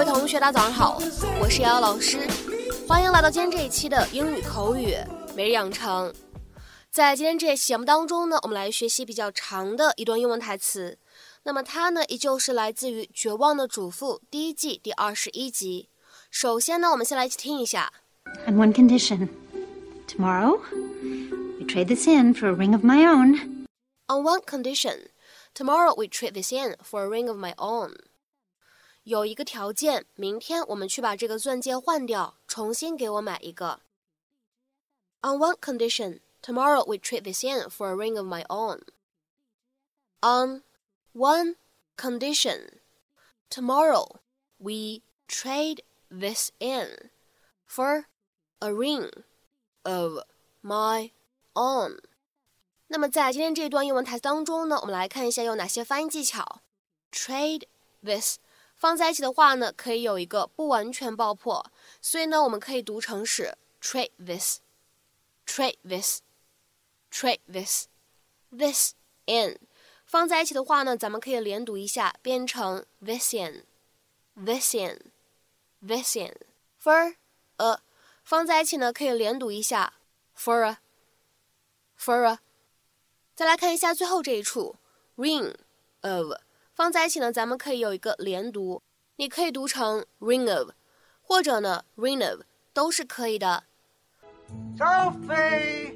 嗨，各位同学，大家早上好，我是瑶瑶老师，欢迎来到今天这一期的英语口语每日养成。在今天这期节目当中呢，我们来学习比较长的一段英文台词。那么它呢，依旧是来自于《绝望的主妇》第一季第二十一集。首先呢，我们先来一起听一下。On one condition. Tomorrow, we trade this in for a ring of my own. On one condition. Tomorrow we trade this in for a ring of my own. 有一个条件，明天我们去把这个钻戒换掉，重新给我买一个。On one condition, tomorrow we trade this in for a ring of my own. On one condition, tomorrow we trade this in for a ring of my own. 那么在今天这一段英文台词当中呢，我们来看一下有哪些发音技巧。Trade this 放在一起的话呢，可以有一个不完全爆破，所以呢，我们可以读成是 trade this，trade this，trade this，this in 放在一起的话呢，咱们可以连读一下，变成 this in，this in，this in。for a 放在一起呢，可以连读一下，for a，for a。再来看一下最后这一处，ring of 放在一起呢，咱们可以有一个连读，你可以读成 ring of，或者呢 ring of 都是可以的。Sophie!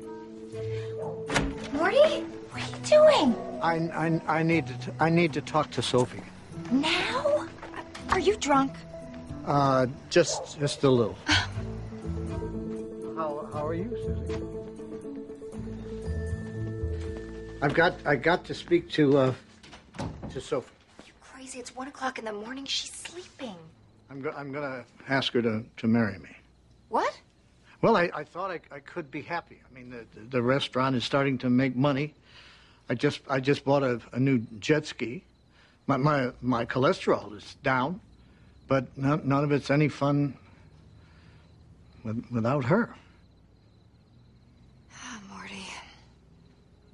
Morty, what are you doing? I, I, I need to I need to talk to Sophie. Now? Are you drunk? Uh, just just a little. how how are you, Susie? I've got I got to speak to uh to Sophie. You crazy? It's one o'clock in the morning. She's sleeping. I'm go- I'm gonna ask her to to marry me. What? Well, I, I thought I, I could be happy. I mean, the, the restaurant is starting to make money. I just I just bought a, a new jet ski. My, my my cholesterol is down, but none, none of it's any fun with, without her. Oh, Morty.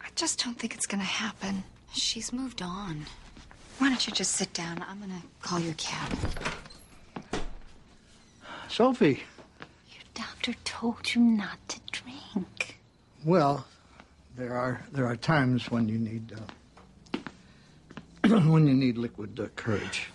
I just don't think it's gonna happen. She's moved on. Why don't you just sit down? I'm gonna call your cab. Sophie, Your doctor told you not to drink. well, there are there are times when you need uh, when you need liquid uh, courage.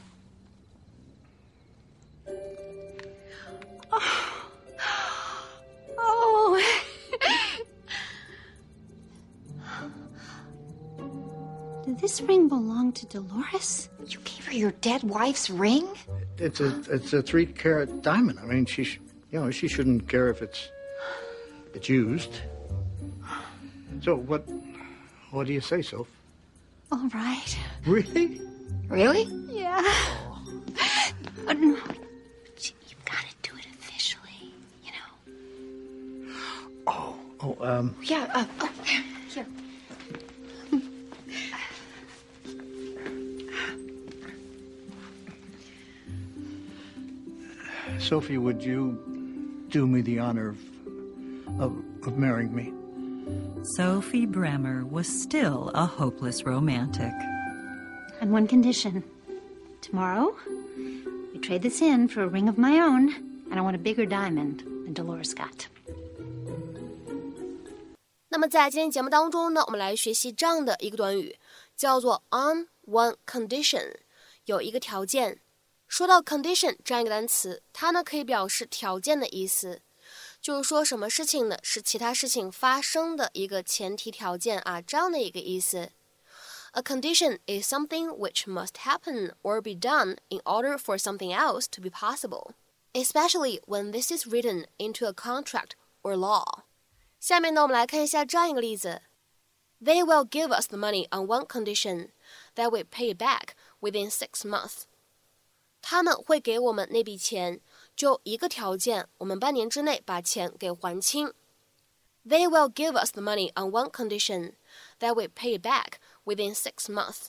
This ring belong to Dolores? You gave her your dead wife's ring? It's a it's a three carat diamond. I mean, she sh- you know she shouldn't care if it's it's used. So what what do you say, Soph? All right. Really? Really? Yeah. Uh, no. You've got to do it officially, you know. Oh, oh, um, Yeah, uh, oh. Here. Sophie, would you do me the honor of, of, of marrying me? Sophie Bremmer was still a hopeless romantic. On one condition. Tomorrow, you trade this in for a ring of my own, and I want a bigger diamond than Dolores got. 那么在今天节目当中呢，我们来学习这样的一个短语，叫做 on one condition，有一个条件。说到 condition 这样一个单词，它呢可以表示条件的意思，就是说什么事情呢是其他事情发生的一个前提条件啊，这样的一个意思。A condition is something which must happen or be done in order for something else to be possible, especially when this is written into a contract or law. 下面呢，我们来看一下这样一个例子：They will give us the money on one condition that we pay it back within six months. 他们会给我们那笔钱，就一个条件，我们半年之内把钱给还清。They will give us the money on one condition that we pay it back within six months.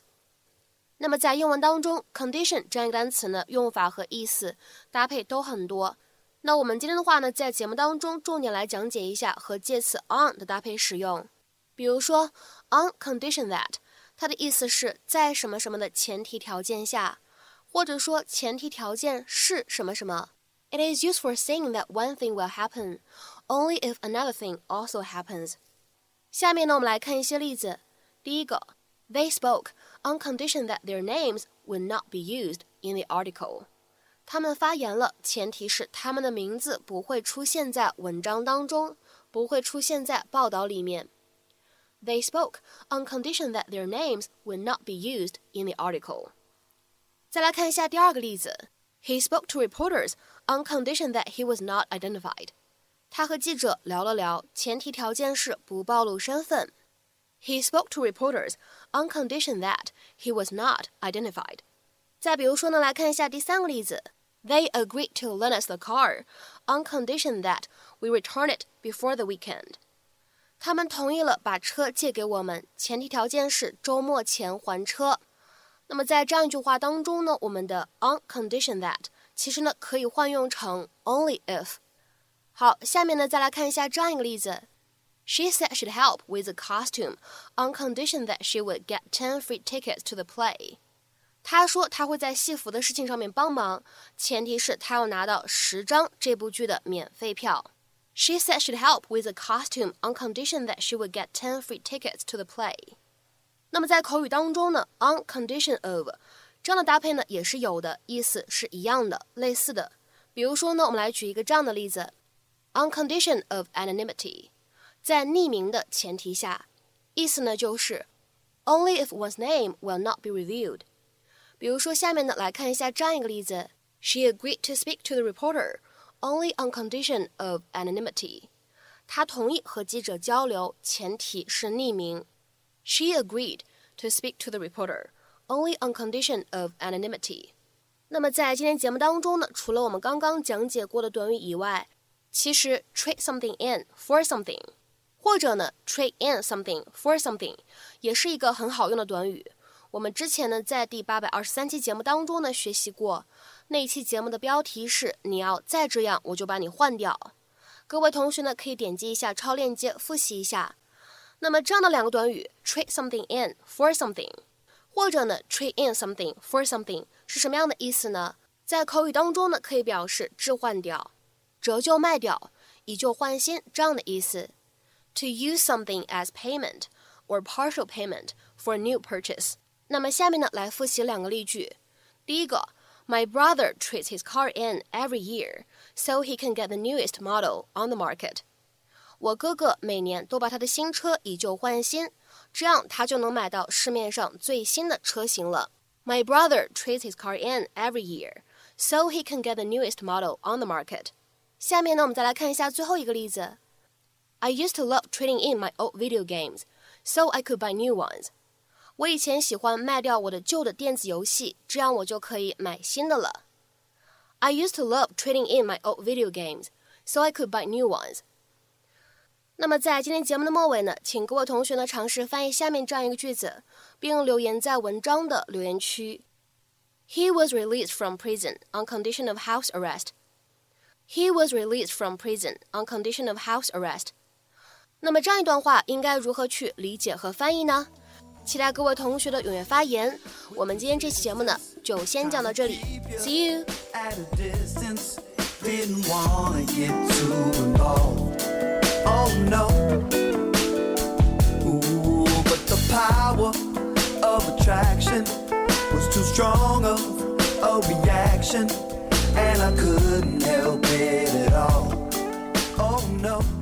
那么在英文当中，condition 这样一个单词呢，用法和意思搭配都很多。那我们今天的话呢，在节目当中重点来讲解一下和介词 on 的搭配使用。比如说 on condition that，它的意思是在什么什么的前提条件下，或者说前提条件是什么什么。It is used for saying that one thing will happen only if another thing also happens。下面呢，我们来看一些例子。第一个，They spoke on condition that their names would not be used in the article。他们发言了，前提是他们的名字不会出现在文章当中，不会出现在报道里面。They spoke on condition that their names would not be used in the article。 再来看一下第二个例子，He spoke to reporters on condition that he was not identified。他和记者聊了聊，前提条件是不暴露身份。He spoke to reporters on condition that he was not identified。再比如说呢，来看一下第三个例子，They agreed to lend us the car on condition that we return it before the weekend。他们同意了把车借给我们，前提条件是周末前还车。 那么在这样一句话当中呢，我们的 on condition that 其实呢可以换用成 only if。好，下面呢再来看一下这样一个例子。She said she'd help with the costume on condition that she would get ten free tickets to the play。她说她会在戏服的事情上面帮忙，前提是她要拿到十张这部剧的免费票。She said she'd help with the costume on condition that she would get ten free tickets to the play。 那么在口语当中呢，on condition of 这样的搭配呢也是有的，意思是一样的，类似的。比如说呢，我们来举一个这样的例子：on condition of anonymity，在匿名的前提下，意思呢就是 only if one's name will not be revealed。比如说下面呢来看一下这样一个例子：She agreed to speak to the reporter only on condition of anonymity。她同意和记者交流，前提是匿名。 She agreed to speak to the reporter only on condition of anonymity。那么在今天节目当中呢，除了我们刚刚讲解过的短语以外，其实 trade something in for something，或者呢 trade in something for something，也是一个很好用的短语。我们之前呢在第八百二十三期节目当中呢学习过，那一期节目的标题是“你要再这样，我就把你换掉”。各位同学呢可以点击一下超链接复习一下。那么这样的两个短语 trade something in for something，或者呢 trade in something for something 是什么样的意思呢？在口语当中呢，可以表示置换掉、折旧卖掉、以旧换新这样的意思。To use something as payment or partial payment for a new purchase。那么下面呢，来复习两个例句。第一个，My brother trades his car in every year so he can get the newest model on the market。我哥哥每年都把他的新车以旧换新， 这样他就能买到市面上最新的车型了。My brother trades his car in every year, so he can get the newest model on the market. 下面呢，我们再来看一下最后一个例子。I used to love trading in my old video games, so I could buy new ones. 我以前喜欢卖掉我的旧的电子游戏，这样我就可以买新的了。I used to love trading in my old video games, so I could buy new ones. 那么在今天节目的末尾呢，请各位同学呢尝试翻译下面这样一个句子，并留言在文章的留言区。He was released from prison on condition of house arrest. He was released from prison on condition of house arrest. 那么这样一段话应该如何去理解和翻译呢？期待各位同学的踊跃发言。我们今天这期节目呢，就先讲到这里。See you. At a distance, didn't oh no. Ooh, but the power of attraction was too strong of a reaction, and I couldn't help it at all. Oh no.